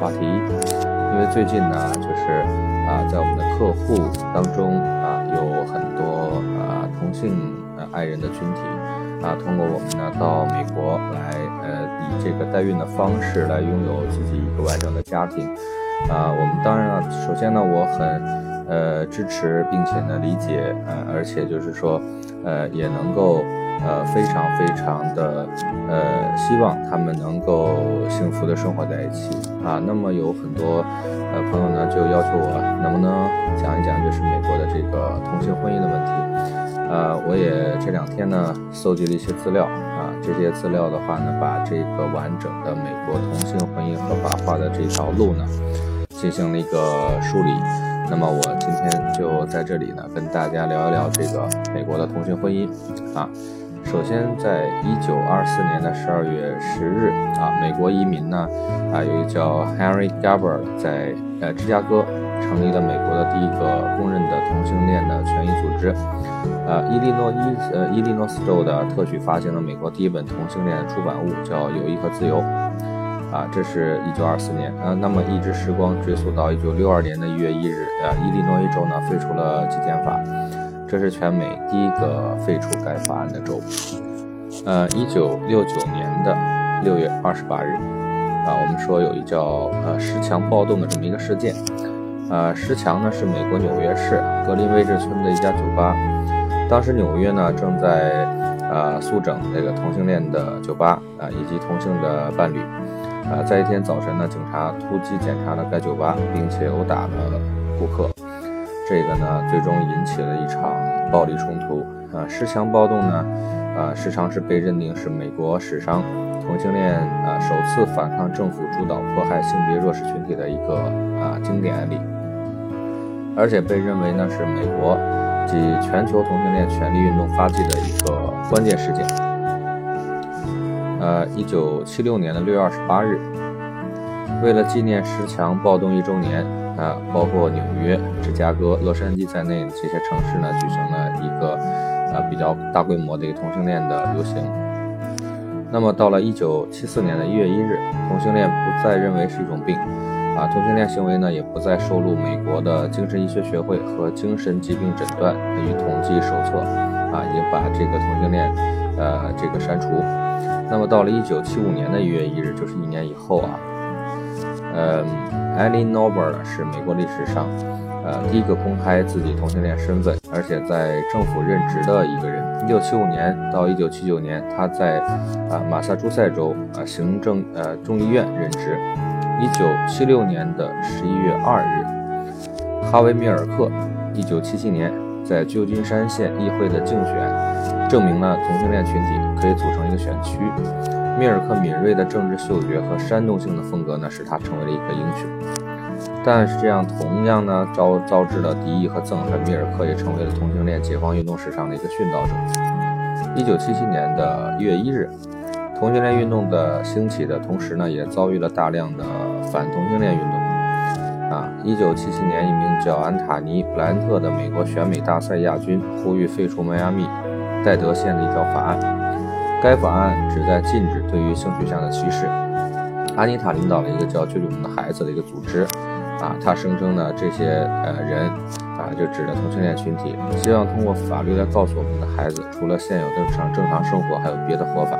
话题，因为最近呢，就是啊，在我们的客户当中啊，有很多啊同性呃爱人的群体啊，通过我们呢到美国来，呃，以这个代孕的方式来拥有自己一个完整的家庭啊。我们当然了，首先呢，我很呃支持并且呢理解，呃，而且就是说，呃，也能够。呃，非常非常的，呃，希望他们能够幸福的生活在一起啊。那么有很多呃朋友呢，就要求我能不能讲一讲，就是美国的这个同性婚姻的问题。呃，我也这两天呢，搜集了一些资料啊，这些资料的话呢，把这个完整的美国同性婚姻合法化的这条路呢，进行了一个梳理。那么我今天就在这里呢，跟大家聊一聊这个美国的同性婚姻啊。首先，在一九二四年的十二月十日啊，美国移民呢啊，有一个叫 Henry Garber 在呃芝加哥成立了美国的第一个公认的同性恋的权益组织。呃，伊利诺伊呃伊利诺斯州的特许发行了美国第一本同性恋出版物，叫《友谊和自由》啊，这是一九二四年啊。那么，一直时光追溯到一九六二年的一月一日啊，伊利诺伊州呢废除了基检法。这是全美第一个废除该法案的州。呃，一九六九年的六月二十八日，啊，我们说有一叫呃石墙暴动的这么一个事件。呃，石墙呢是美国纽约市格林威治村的一家酒吧。当时纽约呢正在啊肃整这个同性恋的酒吧啊以及同性的伴侣。啊，在一天早晨呢，警察突击检查了该酒吧，并且殴打了顾客。这个呢，最终引起了一场暴力冲突。啊，十强暴动呢，啊，时常是被认定是美国史上同性恋啊首次反抗政府主导迫害性别弱势群体的一个啊经典案例，而且被认为呢是美国及全球同性恋权利运动发迹的一个关键事件。呃，一九七六年的六月二十八日，为了纪念十强暴动一周年。啊，包括纽约、芝加哥、洛杉矶在内的这些城市呢，举行了一个啊比较大规模的一个同性恋的游行。那么到了一九七四年的一月一日，同性恋不再认为是一种病，啊，同性恋行为呢也不再收录美国的精神医学学会和精神疾病诊断与统计手册，啊，已经把这个同性恋呃这个删除。那么到了一九七五年的一月一日，就是一年以后啊。呃 e l l e n o b e 是美国历史上，呃，第一个公开自己同性恋身份，而且在政府任职的一个人。一九七五年到一九七九年，他在啊马萨诸塞州啊行政呃众议院任职。一九七六年的十一月二日，哈维米尔克，一九七七年在旧金山县议会的竞选，证明了同性恋群体可以组成一个选区。米尔克敏锐的政治嗅觉和煽动性的风格呢，使他成为了一个英雄。但是这样同样呢，招遭致了敌意和憎恨。米尔克也成为了同性恋解放运动史上的一个殉道者。一九七七年的一月一日，同性恋运动的兴起的同时呢，也遭遇了大量的反同性恋运动。啊，一九七七年，一名叫安塔尼·布兰特的美国选美大赛亚军呼吁废除迈阿密戴德县的一条法案。该法案旨在禁止对于性取向的歧视。阿妮塔领导了一个叫“救救我们的孩子”的一个组织，啊，他声称呢，这些呃人啊，就指的同性恋群体，希望通过法律来告诉我们的孩子，除了现有正常正常生活，还有别的活法。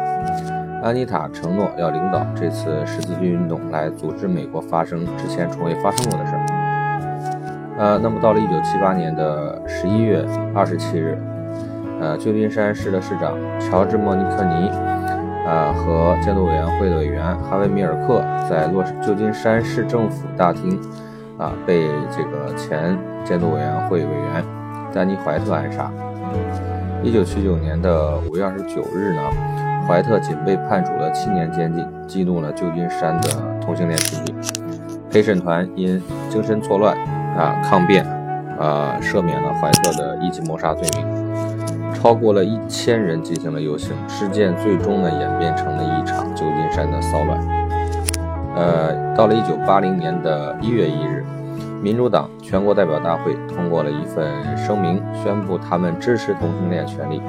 安妮塔承诺要领导这次十字军运动，来阻止美国发生之前从未发生过的事儿。呃，那么到了一九七八年的十一月二十七日。呃，旧金山市的市长乔治·莫尼克尼，呃，和监督委员会的委员哈维·米尔克在洛旧金山市政府大厅，啊，被这个前监督委员会委员丹尼·怀特暗杀。一九七九年的五月二十九日呢，怀特仅被判处了七年监禁，激怒了旧金山的同性恋群体。陪审团因精神错乱啊抗辩，啊，赦免了怀特的一级谋杀罪名。超过了一千人进行了游行，事件最终呢演变成了一场旧金山的骚乱。呃，到了一九八零年的一月一日，民主党全国代表大会通过了一份声明，宣布他们支持同性恋权利，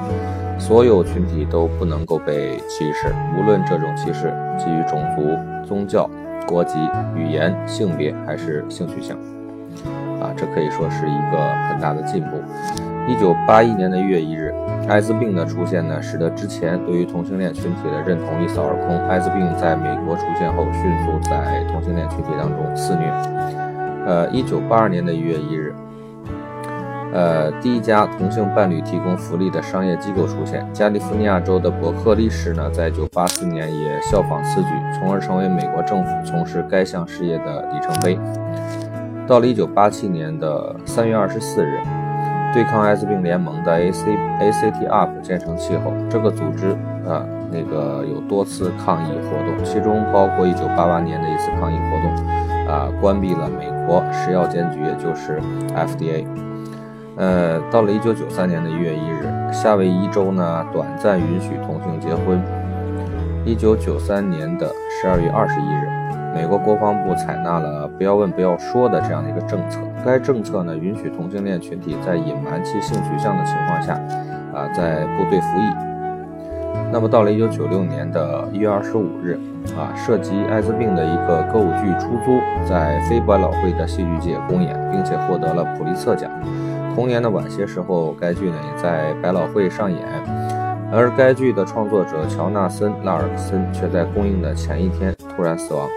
所有群体都不能够被歧视，无论这种歧视基于种族、宗教、国籍、语言、性别还是性取向。啊，这可以说是一个很大的进步。一九八一年的一月一日，艾滋病的出现呢，使得之前对于同性恋群体的认同一扫而空。艾滋病在美国出现后，迅速在同性恋群体当中肆虐。呃，一九八二年的一月一日，呃，第一家同性伴侣提供福利的商业机构出现。加利福尼亚州的伯克利市呢，在一九八四年也效仿此举，从而成为美国政府从事该项事业的里程碑。到了一九八七年的三月二十四日，对抗艾滋病联盟的 A C A C T UP 建成气候，这个组织啊，那个有多次抗议活动，其中包括一九八八年的一次抗议活动，啊，关闭了美国食药监局，也就是 F D A。呃，到了一九九三年的一月一日，夏威夷州呢短暂允许同性结婚。一九九三年的十二月二十一日。美国国防部采纳了“不要问，不要说”的这样的一个政策。该政策呢，允许同性恋群体在隐瞒其性取向的情况下，啊，在部队服役。那么，到了1996年的一月二十五日，啊，涉及艾滋病的一个歌舞剧出租在非百老汇的戏剧界公演，并且获得了普利策奖。同年的晚些时候，该剧呢也在百老汇上演。而该剧的创作者乔纳森·拉尔森却在公映的前一天突然死亡。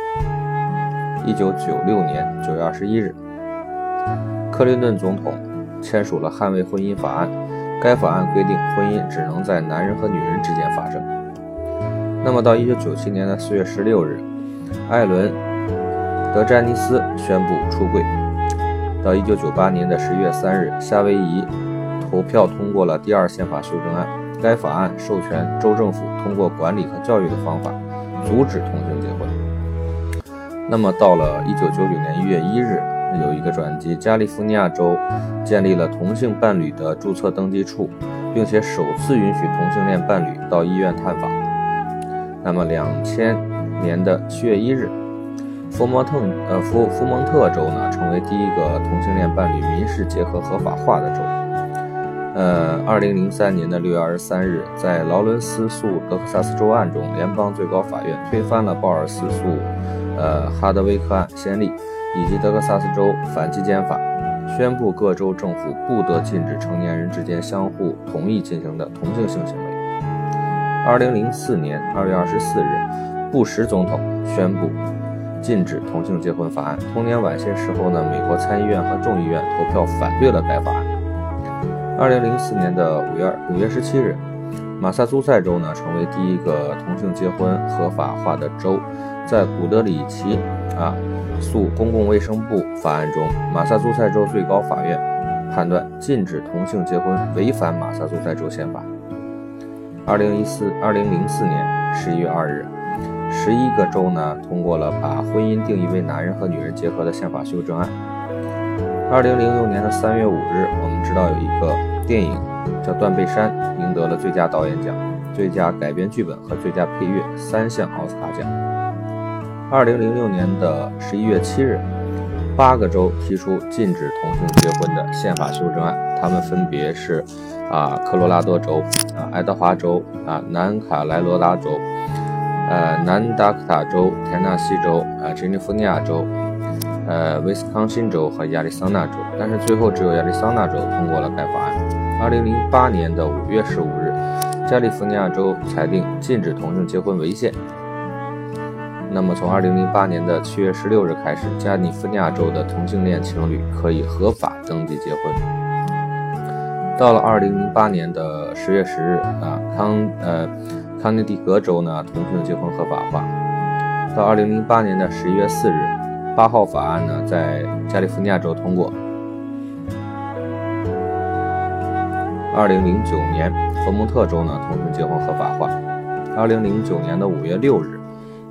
一九九六年九月二十一日，克林顿总统签署了捍卫婚姻法案。该法案规定，婚姻只能在男人和女人之间发生。那么，到一九九七年的四月十六日，艾伦·德詹尼斯宣布出柜。到一九九八年的十一月三日，夏威夷投票通过了第二宪法修正案。该法案授权州政府通过管理和教育的方法，阻止同性结婚。那么，到了一九九九年一月一日，有一个转机，加利福尼亚州建立了同性伴侣的注册登记处，并且首次允许同性恋伴侣到医院探访。那么，两千年的七月一日，福蒙特呃福福蒙特州呢，成为第一个同性恋伴侣民事结合合法化的州。呃，二零零三年的六月二十三日，在劳伦斯诉德克萨斯州案中，联邦最高法院推翻了鲍尔斯诉。呃，哈德威克案先例，以及德克萨斯州反基奸法，宣布各州政府不得禁止成年人之间相互同意进行的同性性行为。二零零四年二月二十四日，布什总统宣布禁止同性结婚法案。同年晚些时候呢，美国参议院和众议院投票反对了该法案。二零零四年的五月五月十七日，马萨诸塞州呢成为第一个同性结婚合法化的州。在古德里奇啊诉公共卫生部法案中，马萨诸塞州最高法院判断禁止同性结婚违反马萨诸塞州宪法。二零一四二零零四年十一月二日，十一个州呢通过了把婚姻定义为男人和女人结合的宪法修正案。二零零六年的三月五日，我们知道有一个电影叫《断背山》，赢得了最佳导演奖、最佳改编剧本和最佳配乐三项奥斯卡奖。二零零六年的十一月七日，八个州提出禁止同性结婚的宪法修正案，他们分别是：啊，科罗拉多州、啊，爱德华州、啊，南卡莱罗拉州、呃，南达科塔州、田纳西州、啊，加利福尼亚州、呃，威斯康星州和亚利桑那州。但是最后只有亚利桑那州通过了该法案。二零零八年的五月十五日，加利福尼亚州裁定禁止同性结婚违宪。那么，从二零零八年的七月十六日开始，加利福尼亚州的同性恋情侣可以合法登记结婚。到了二零零八年的十月十日，啊，康呃康涅狄格州呢，同性结婚合法化。到二零零八年的十一月四日，八号法案呢，在加利福尼亚州通过。二零零九年，佛蒙特州呢，同性结婚合法化。二零零九年的五月六日。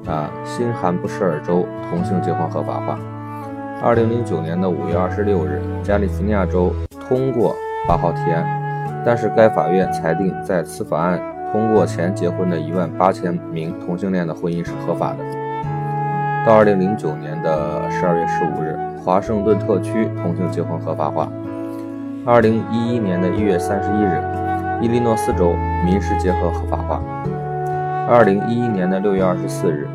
啊，新罕布什尔州同性结婚合法化。二零零九年的五月二十六日，加利福尼亚州通过八号提案，但是该法院裁定，在此法案通过前结婚的一万八千名同性恋的婚姻是合法的。到二零零九年的十二月十五日，华盛顿特区同性结婚合法化。二零一一年的一月三十一日，伊利诺斯州民事结合合法化。二零一一年的六月二十四日。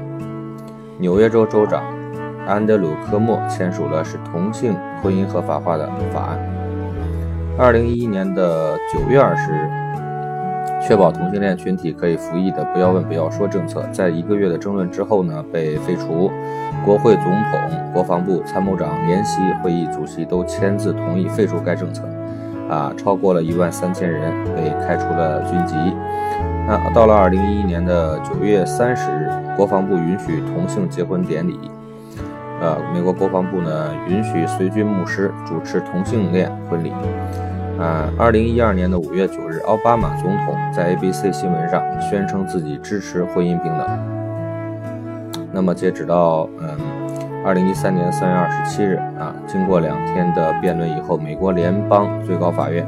纽约州州长安德鲁科莫签署了使同性婚姻合法化的法案。二零一一年的九月二十日，确保同性恋群体可以服役的“不要问，不要说”政策，在一个月的争论之后呢，被废除。国会总统、国防部参谋长联席会议主席都签字同意废除该政策。啊，超过了一万三千人被开除了军籍。那到了二零一一年的九月三十日，国防部允许同性结婚典礼。呃，美国国防部呢允许随军牧师主持同性恋婚礼。啊，二零一二年的五月九日，奥巴马总统在 ABC 新闻上宣称自己支持婚姻平等。那么截止到嗯。二零一三年三月二十七日，啊，经过两天的辩论以后，美国联邦最高法院，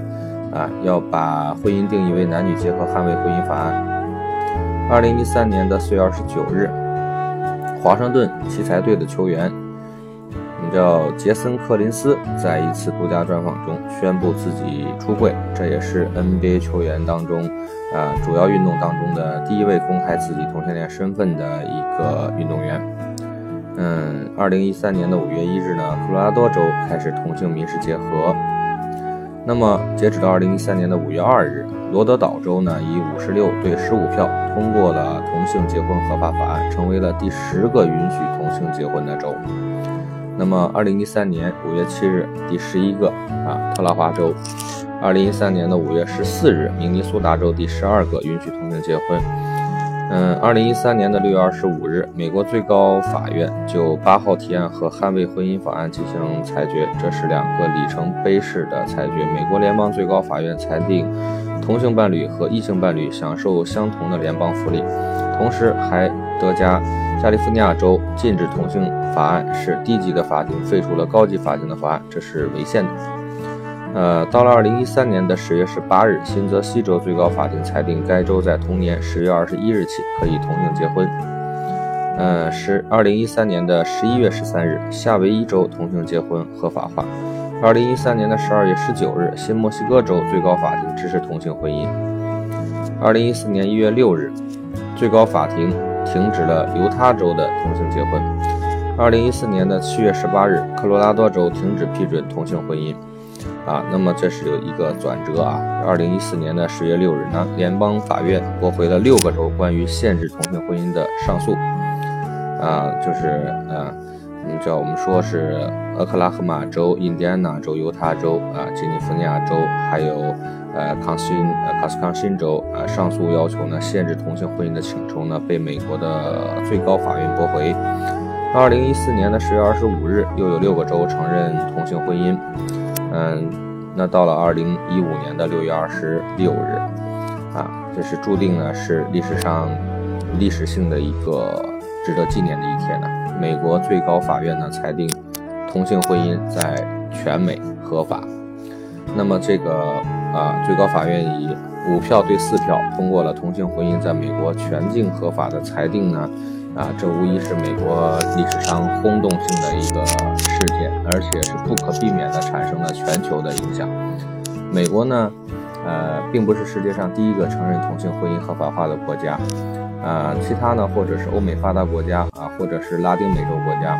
啊，要把婚姻定义为男女结合捍卫婚姻法案。二零一三年的四月二十九日，华盛顿奇才队的球员，名叫杰森·克林斯，在一次独家专访中宣布自己出柜，这也是 NBA 球员当中，啊，主要运动当中的第一位公开自己同性恋身份的一个运动员。嗯，二零一三年的五月一日呢，科罗拉多州开始同性民事结合。那么，截止到二零一三年的五月二日，罗德岛州呢以五十六对十五票通过了同性结婚合法法案，成为了第十个允许同性结婚的州。那么，二零一三年五月七日，第十一个啊，特拉华州；二零一三年的五月十四日，明尼苏达州第十二个允许同性结婚。嗯，二零一三年的六月二十五日，美国最高法院就八号提案和捍卫婚姻法案进行裁决，这是两个里程碑式的裁决。美国联邦最高法院裁定同性伴侣和异性伴侣享受相同的联邦福利，同时还得加加利福尼亚州禁止同性法案是低级的法庭废除了高级法庭的法案，这是违宪的。呃，到了二零一三年的十月十八日，新泽西州最高法庭裁定该州在同年十月二十一日起可以同性结婚。呃，是二零一三年的十一月十三日，夏威夷州同性结婚合法化。二零一三年的十二月十九日，新墨西哥州最高法庭支持同性婚姻。二零一四年一月六日，最高法庭停止了犹他州的同性结婚。二零一四年的七月十八日，科罗拉多州停止批准同性婚姻。啊，那么这是有一个转折啊。二零一四年的十月六日呢，联邦法院驳回了六个州关于限制同性婚姻的上诉。啊，就是啊，嗯，叫我们说是俄克拉荷马州、印第安纳州、犹他州啊、吉尼福尼亚州，还有呃康辛呃卡斯康辛州啊，上诉要求呢限制同性婚姻的请求呢被美国的最高法院驳回。二零一四年的十月二十五日，又有六个州承认同性婚姻。嗯，那到了二零一五年的六月二十六日，啊，这是注定呢是历史上历史性的一个值得纪念的一天呢。美国最高法院呢裁定同性婚姻在全美合法。那么这个啊，最高法院以五票对四票通过了同性婚姻在美国全境合法的裁定呢。啊，这无疑是美国历史上轰动性的一个事件，而且是不可避免的产生了全球的影响。美国呢，呃，并不是世界上第一个承认同性婚姻合法化的国家，啊，其他呢，或者是欧美发达国家啊，或者是拉丁美洲国家，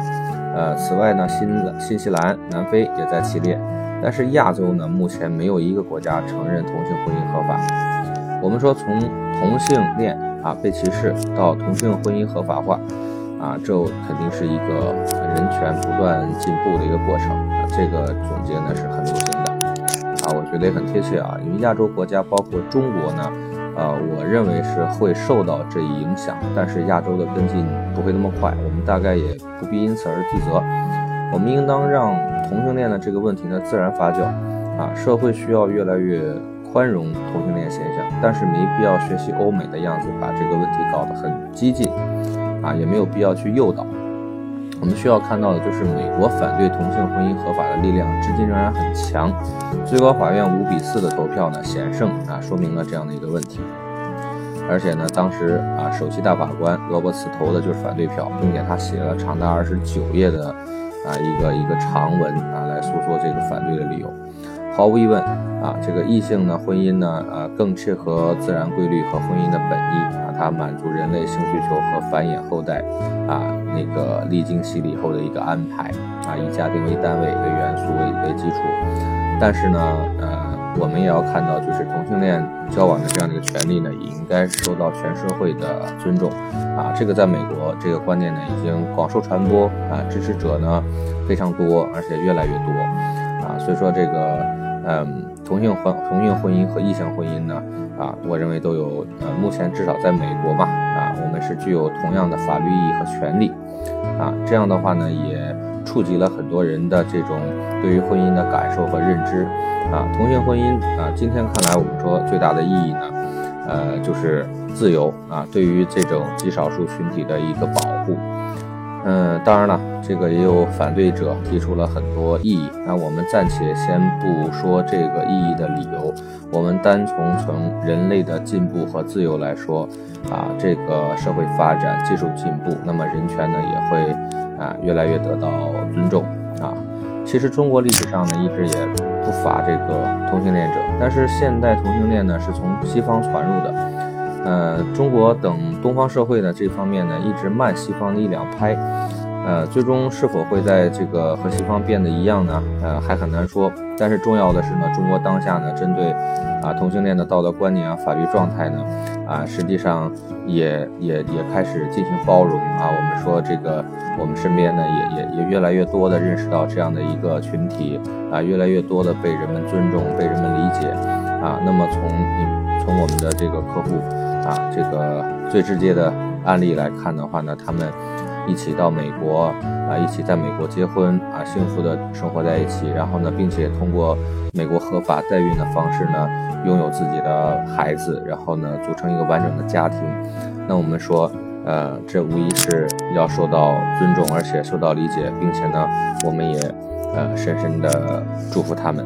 呃，此外呢，新新西兰、南非也在其列，但是亚洲呢，目前没有一个国家承认同性婚姻合法。我们说从同性恋。啊，被歧视到同性婚姻合法化，啊，这肯定是一个人权不断进步的一个过程。啊，这个总结呢是很流行的，啊，我觉得也很贴切啊。因为亚洲国家包括中国呢，呃，我认为是会受到这一影响，但是亚洲的跟进不会那么快，我们大概也不必因此而自责。我们应当让同性恋的这个问题呢自然发酵，啊，社会需要越来越。宽容同性恋现象，但是没必要学习欧美的样子，把这个问题搞得很激进，啊，也没有必要去诱导。我们需要看到的就是美国反对同性婚姻合法的力量至今仍然很强。最高法院五比四的投票呢险胜啊，说明了这样的一个问题。而且呢，当时啊，首席大法官罗伯茨投的就是反对票，并且他写了长达二十九页的啊一个一个长文啊，来诉说这个反对的理由。毫无疑问，啊，这个异性呢婚姻呢，呃，更切合自然规律和婚姻的本意啊。它满足人类性需求和繁衍后代啊那个历经洗礼后的一个安排啊，以家庭为单位为元素为为基础。但是呢，呃，我们也要看到，就是同性恋交往的这样的一个权利呢，也应该受到全社会的尊重啊。这个在美国，这个观念呢已经广受传播啊，支持者呢非常多，而且越来越多啊。所以说这个，嗯，同性婚同性婚姻和异性婚姻呢，啊，我认为都有，呃，目前至少在美国嘛，啊，我们是具有同样的法律意义和权利啊。这样的话呢，也。触及了很多人的这种对于婚姻的感受和认知啊，同性婚姻啊，今天看来我们说最大的意义呢，呃，就是自由啊，对于这种极少数群体的一个保护。嗯，当然了，这个也有反对者提出了很多异议。那我们暂且先不说这个异议的理由，我们单从从人类的进步和自由来说啊，这个社会发展、技术进步，那么人权呢也会。啊，越来越得到尊重啊！其实中国历史上呢，一直也不乏这个同性恋者，但是现代同性恋呢，是从西方传入的。呃，中国等东方社会呢，这方面呢，一直慢西方的一两拍。呃，最终是否会在这个和西方变得一样呢？呃，还很难说。但是重要的是呢，中国当下呢，针对啊同性恋的道德观念啊、法律状态呢，啊，实际上也也也开始进行包容啊。我们说这个，我们身边呢，也也也越来越多的认识到这样的一个群体啊，越来越多的被人们尊重、被人们理解啊。那么从从我们的这个客户，这个最直接的案例来看的话呢，他们。一起到美国啊，一起在美国结婚啊，幸福的生活在一起。然后呢，并且通过美国合法代孕的方式呢，拥有自己的孩子，然后呢，组成一个完整的家庭。那我们说，呃，这无疑是要受到尊重，而且受到理解，并且呢，我们也呃深深的祝福他们。